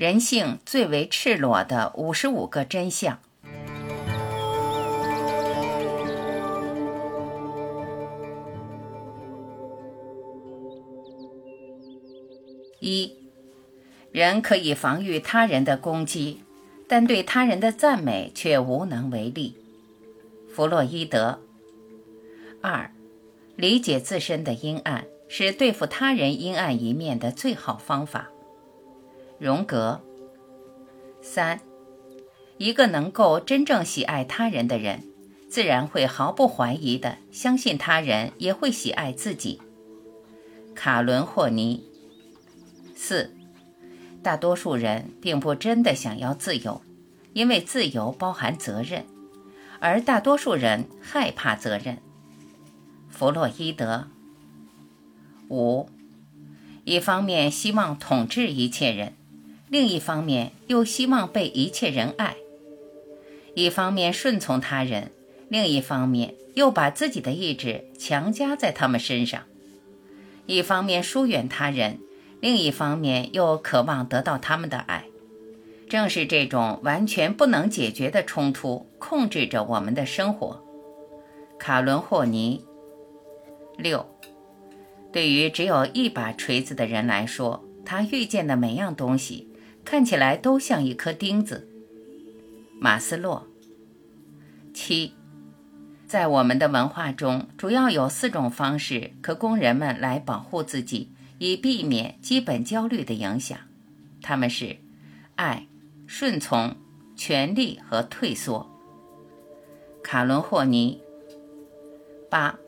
人性最为赤裸的五十五个真相。一，人可以防御他人的攻击，但对他人的赞美却无能为力。弗洛伊德。二，理解自身的阴暗是对付他人阴暗一面的最好方法。荣格。三，一个能够真正喜爱他人的人，自然会毫不怀疑的相信他人也会喜爱自己。卡伦霍尼。四，大多数人并不真的想要自由，因为自由包含责任，而大多数人害怕责任。弗洛伊德。五，一方面希望统治一切人，另一方面又希望被一切人爱；一方面顺从他人，另一方面又把自己的意志强加在他们身上；一方面疏远他人。另一方面，又渴望得到他们的爱，正是这种完全不能解决的冲突，控制着我们的生活。卡伦霍尼。六，对于只有一把锤子的人来说，他遇见的每样东西看起来都像一颗钉子。马斯洛。七，在我们的文化中，主要有四种方式可供人们来保护自己。以避免基本焦虑的影响，他们是爱、顺从、权力和退缩。卡伦霍尼。八，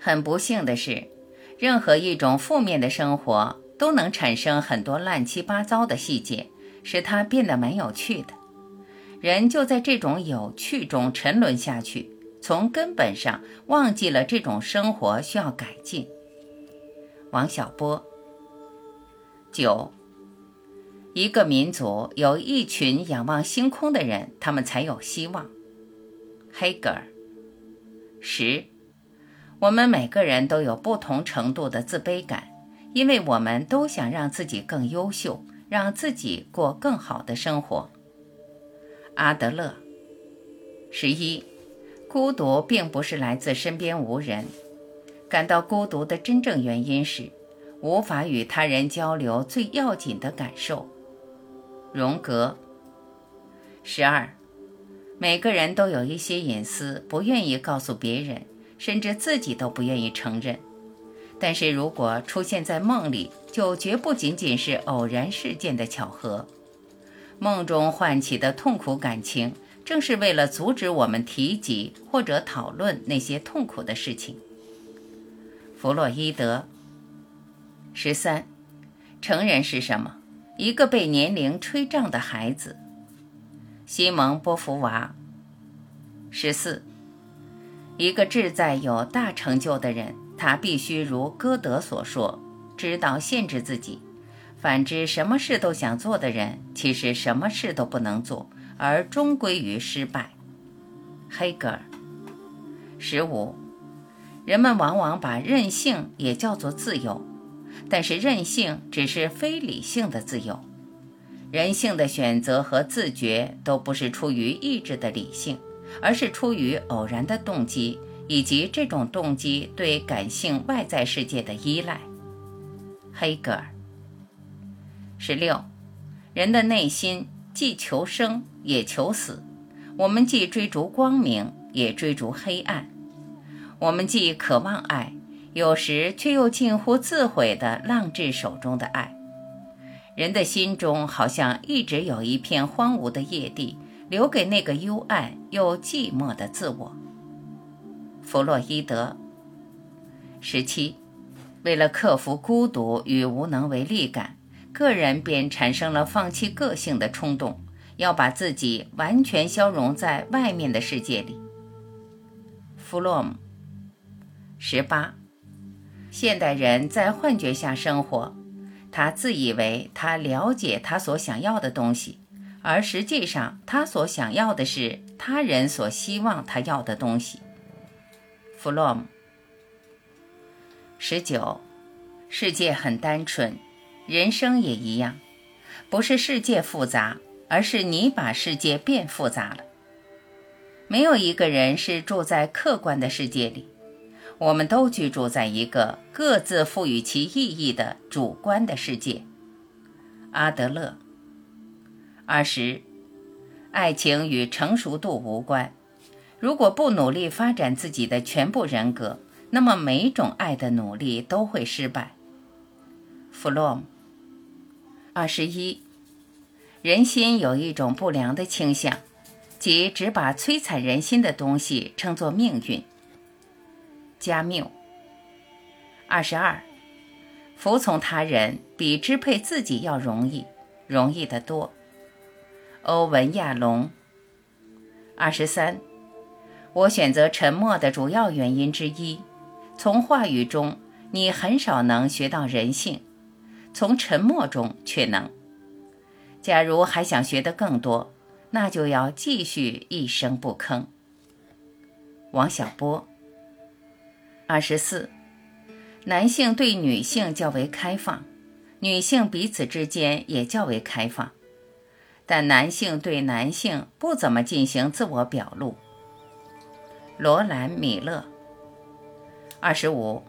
很不幸的是，任何一种负面的生活都能产生很多乱七八糟的细节，使它变得蛮有趣的。人就在这种有趣中沉沦下去，从根本上忘记了这种生活需要改进。王小波。九，一个民族有一群仰望星空的人，他们才有希望。黑格尔。十，我们每个人都有不同程度的自卑感，因为我们都想让自己更优秀，让自己过更好的生活。阿德勒。十一，孤独并不是来自身边无人。感到孤独的真正原因是无法与他人交流最要紧的感受。荣格。十二，每个人都有一些隐私，不愿意告诉别人，甚至自己都不愿意承认。但是如果出现在梦里，就绝不仅仅是偶然事件的巧合。梦中唤起的痛苦感情，正是为了阻止我们提及或者讨论那些痛苦的事情。弗洛伊德。十三，成人是什么？一个被年龄吹胀的孩子。西蒙波伏娃。十四，一个志在有大成就的人，他必须如歌德所说，知道限制自己；反之，什么事都想做的人，其实什么事都不能做，而终归于失败。黑格尔。十五。人们往往把任性也叫做自由，但是任性只是非理性的自由。人性的选择和自觉都不是出于意志的理性，而是出于偶然的动机，以及这种动机对感性外在世界的依赖。黑格尔。十六，人的内心既求生也求死，我们既追逐光明也追逐黑暗。我们既渴望爱，有时却又近乎自毁地浪掷手中的爱。人的心中好像一直有一片荒芜的夜地，留给那个幽暗又寂寞的自我。弗洛伊德。十七，为了克服孤独与无能为力感，个人便产生了放弃个性的冲动，要把自己完全消融在外面的世界里。弗洛姆。十八，现代人在幻觉下生活，他自以为他了解他所想要的东西，而实际上他所想要的是他人所希望他要的东西。弗洛姆。十九，世界很单纯，人生也一样，不是世界复杂，而是你把世界变复杂了。没有一个人是住在客观的世界里，我们都居住在一个各自赋予其意义的主观的世界。阿德勒。二十，爱情与成熟度无关。如果不努力发展自己的全部人格，那么每种爱的努力都会失败。弗洛姆。二十一，人心有一种不良的倾向，即只把摧残人心的东西称作命运。加缪。二十二，服从他人比支配自己要容易，容易得多。欧文·亚龙。二十三，我选择沉默的主要原因之一，从话语中你很少能学到人性。从沉默中却能。假如还想学得更多，那就要继续一声不吭。王小波。二十四，男性对女性较为开放，女性彼此之间也较为开放，但男性对男性不怎么进行自我表露。罗兰·米勒。二十五，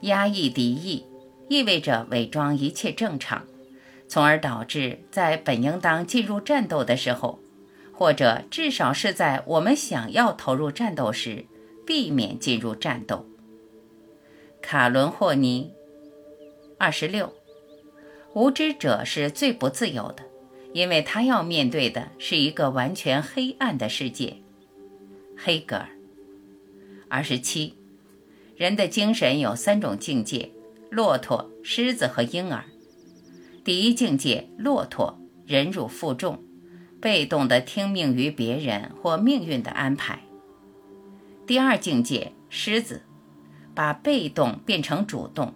压抑敌意。意味着伪装一切正常，从而导致在本应当进入战斗的时候，或者至少是在我们想要投入战斗时，避免进入战斗。卡伦霍尼，二十六，无知者是最不自由的，因为他要面对的是一个完全黑暗的世界。黑格尔，二十七，人的精神有三种境界。骆驼、狮子和婴儿。第一境界：骆驼，忍辱负重，被动地听命于别人或命运的安排。第二境界：狮子，把被动变成主动，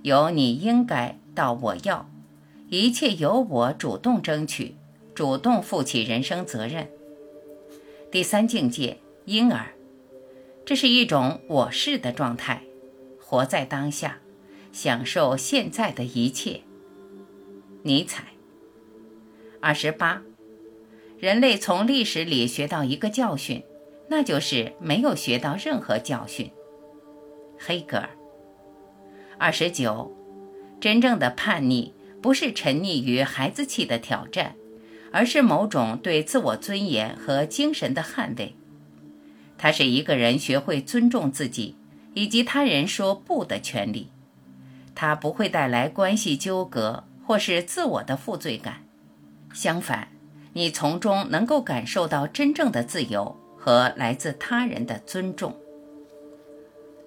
由你应该到我要，一切由我主动争取，主动负起人生责任。第三境界：婴儿，这是一种我是的状态，活在当下。享受现在的一切。尼采。二十八，人类从历史里学到一个教训，那就是没有学到任何教训。黑格尔。二十九，真正的叛逆不是沉溺于孩子气的挑战，而是某种对自我尊严和精神的捍卫。它是一个人学会尊重自己以及他人说不的权利。它不会带来关系纠葛或是自我的负罪感，相反，你从中能够感受到真正的自由和来自他人的尊重。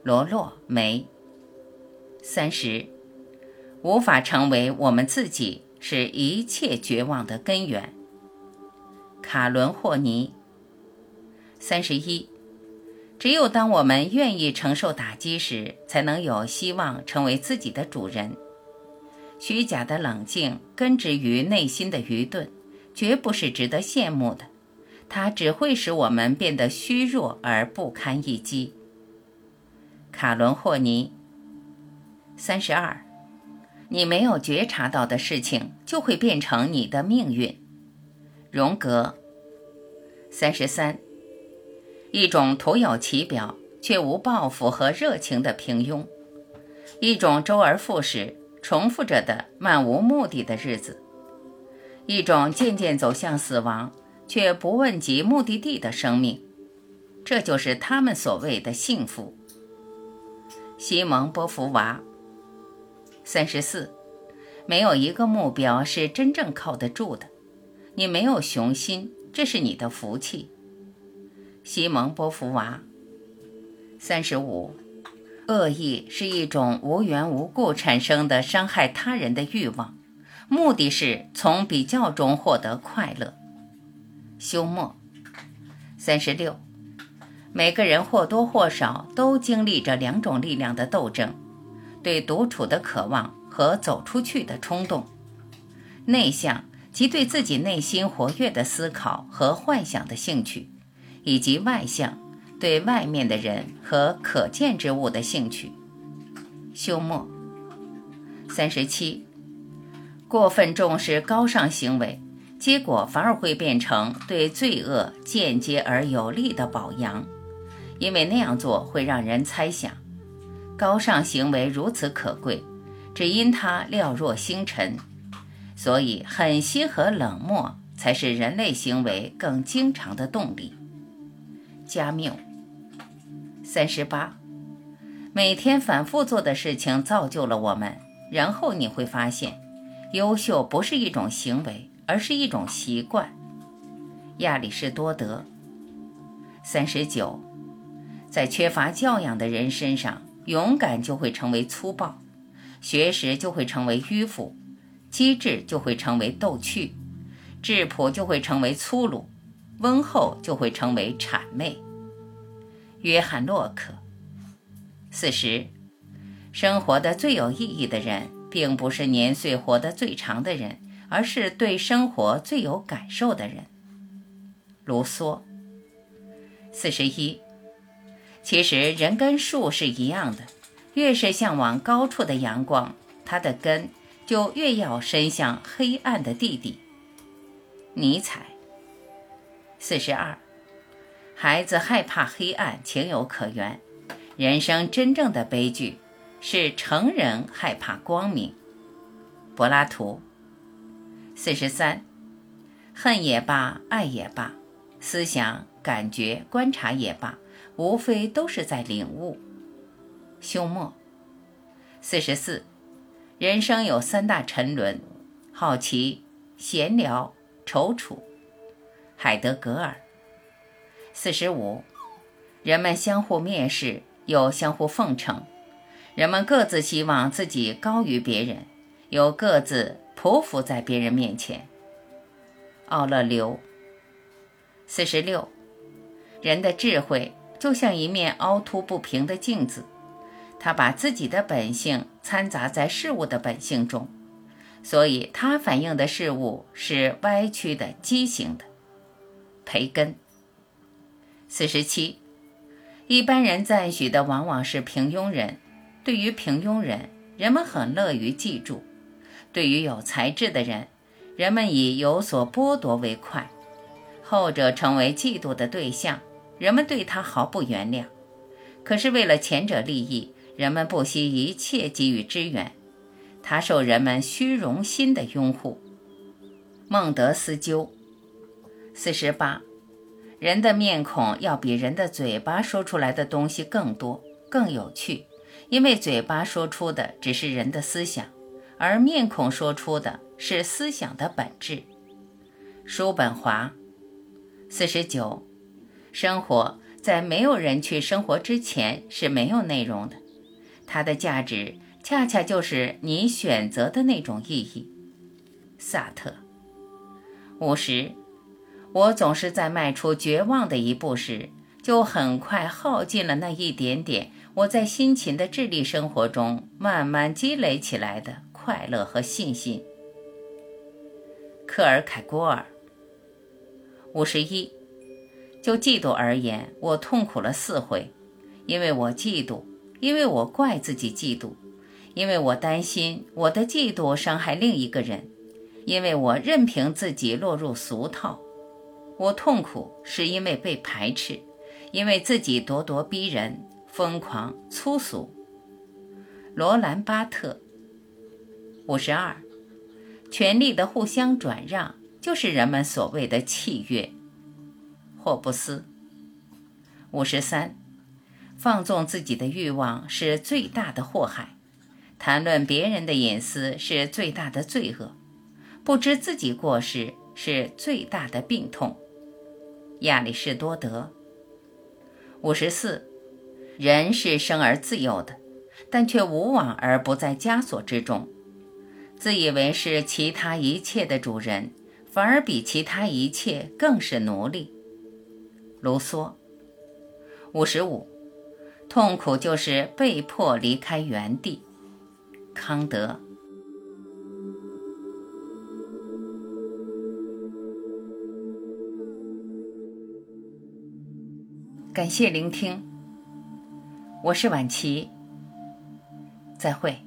罗洛梅。三十，无法成为我们自己是一切绝望的根源。卡伦霍尼。三十一。只有当我们愿意承受打击时，才能有希望成为自己的主人。虚假的冷静根植于内心的愚钝，绝不是值得羡慕的。它只会使我们变得虚弱而不堪一击。卡伦霍尼。三十二，你没有觉察到的事情，就会变成你的命运。荣格。三十三。一种徒有其表却无抱负和热情的平庸，一种周而复始、重复着的漫无目的的日子，一种渐渐走向死亡却不问及目的地的生命，这就是他们所谓的幸福。西蒙波伏娃。三十四，没有一个目标是真正靠得住的。你没有雄心，这是你的福气。西蒙波伏娃。三十五，恶意是一种无缘无故产生的伤害他人的欲望，目的是从比较中获得快乐。休谟。三十六，每个人或多或少都经历着两种力量的斗争：对独处的渴望和走出去的冲动。内向即对自己内心活跃的思考和幻想的兴趣。以及外向，对外面的人和可见之物的兴趣。休谟。三十七，过分重视高尚行为，结果反而会变成对罪恶间接而有力的保扬，因为那样做会让人猜想，高尚行为如此可贵，只因它寥若星辰，所以狠心和冷漠才是人类行为更经常的动力。加缪，三十八，每天反复做的事情造就了我们，然后你会发现。优秀不是一种行为，而是一种习惯。亚里士多德。三十九，在缺乏教养的人身上，勇敢就会成为粗暴，学识就会成为迂腐，机智就会成为逗趣，质朴就会成为粗鲁，温厚就会成为谄媚。约翰洛克。四十，生活的最有意义的人。并不是年岁活得最长的人，而是对生活最有感受的人。卢梭。四十一。其实人跟树是一样的，越是向往高处的阳光，它的根就越要伸向黑暗的地底。尼采。四十二。孩子害怕黑暗，情有可原。人生真正的悲剧。是成人害怕光明。柏拉图。四十三，恨也罢，爱也罢，思想、感觉、观察也罢，无非都是在领悟。休谟。四十四，人生有三大沉沦：好奇、闲聊、踌躇。海德格尔。四十五，人们相互蔑视，又相互奉承。人们各自希望自己高于别人，又各自匍匐在别人面前。奥勒留。四十六，人的智慧就像一面凹凸不平的镜子，他把自己的本性掺杂在事物的本性中，所以他反映的事物是歪曲的、畸形的。培根。四十七，一般人赞许的往往是平庸人。对于平庸人，人们很乐于记住；对于有才智的人，人们以有所剥夺为快。后者成为嫉妒的对象，人们对他毫不原谅。可是为了前者利益，人们不惜一切给予支援。他受人们虚荣心的拥护。孟德斯鸠。四十八，人的面孔要比人的嘴巴说出来的东西更多，更有趣。因为嘴巴说出的只是人的思想，而面孔说出的是思想的本质。叔本华，四十九，生活在没有人去生活之前是没有内容的，它的价值恰恰就是你选择的那种意义。萨特，五十，我总是在迈出绝望的一步时，就很快耗尽了那一点点。我在辛勤的智力生活中慢慢积累起来的快乐和信心。克尔凯郭尔。五十一，就嫉妒而言，我痛苦了四回，因为我嫉妒，因为我怪自己嫉妒，因为我担心我的嫉妒伤害另一个人，因为我任凭自己落入俗套。我痛苦是因为被排斥，因为自己咄咄逼人。疯狂粗俗。罗兰·巴特。五十二，权力的互相转让就是人们所谓的契约。霍布斯。五十三，放纵自己的欲望是最大的祸害，谈论别人的隐私是最大的罪恶，不知自己过失是最大的病痛。亚里士多德。五十四。人是生而自由的，但却无往而不在枷锁之中，自以为是其他一切的主人，反而比其他一切更是奴隶。卢梭。五十五，痛苦就是被迫离开原地。康德。感谢聆听。我是晚琪，再会。